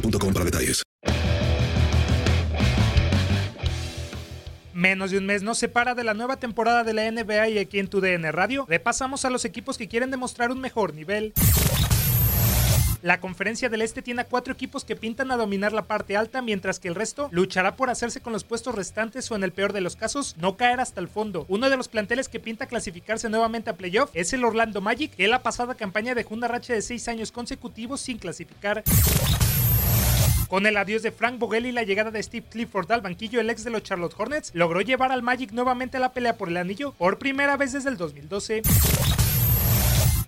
para detalles. Menos de un mes nos separa de la nueva temporada de la NBA y aquí en tu DN Radio repasamos a los equipos que quieren demostrar un mejor nivel. La conferencia del Este tiene a cuatro equipos que pintan a dominar la parte alta, mientras que el resto luchará por hacerse con los puestos restantes o en el peor de los casos, no caer hasta el fondo. Uno de los planteles que pinta clasificarse nuevamente a playoff es el Orlando Magic, que la pasada campaña dejó una racha de seis años consecutivos sin clasificar. Con el adiós de Frank Vogel y la llegada de Steve Clifford al banquillo, el ex de los Charlotte Hornets logró llevar al Magic nuevamente a la pelea por el anillo por primera vez desde el 2012.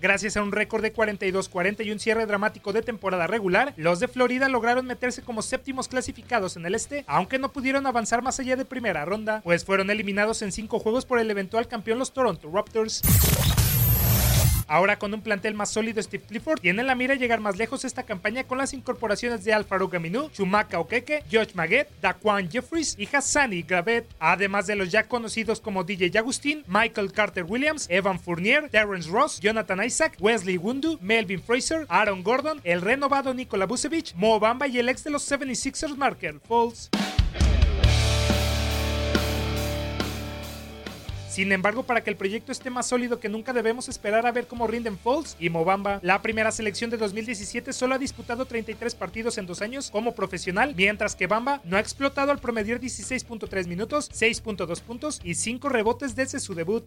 Gracias a un récord de 42-40 y un cierre dramático de temporada regular, los de Florida lograron meterse como séptimos clasificados en el este, aunque no pudieron avanzar más allá de primera ronda, pues fueron eliminados en cinco juegos por el eventual campeón los Toronto Raptors. Ahora con un plantel más sólido, Steve Clifford tiene en la mira llegar más lejos esta campaña con las incorporaciones de Alfaro Gaminu, Chumaka Okeke, Josh Maguette, Daquan Jeffries y Hassani Gravet, además de los ya conocidos como DJ Agustín, Michael Carter Williams, Evan Fournier, Terrence Ross, Jonathan Isaac, Wesley Wundu, Melvin Fraser, Aaron Gordon, el renovado Nikola Vucevic, Mo Bamba y el ex de los 76ers Marker Falls. Sin embargo, para que el proyecto esté más sólido que nunca debemos esperar a ver cómo rinden Falls y Mobamba. La primera selección de 2017 solo ha disputado 33 partidos en dos años como profesional, mientras que Bamba no ha explotado al promediar 16.3 minutos, 6.2 puntos y 5 rebotes desde su debut.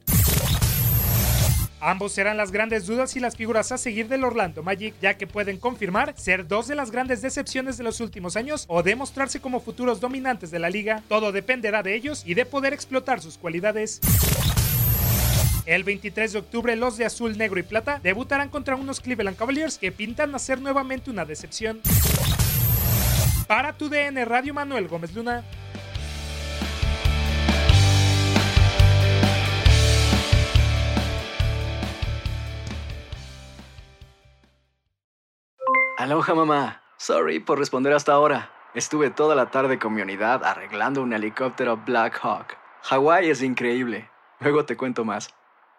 Ambos serán las grandes dudas y las figuras a seguir del Orlando Magic, ya que pueden confirmar ser dos de las grandes decepciones de los últimos años o demostrarse como futuros dominantes de la liga. Todo dependerá de ellos y de poder explotar sus cualidades. El 23 de octubre los de azul, negro y plata debutarán contra unos Cleveland Cavaliers que pintan a ser nuevamente una decepción. Para tu DN Radio Manuel Gómez Luna. Aloha mamá. Sorry por responder hasta ahora. Estuve toda la tarde con mi unidad arreglando un helicóptero Black Hawk. Hawái es increíble. Luego te cuento más.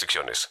restricciones.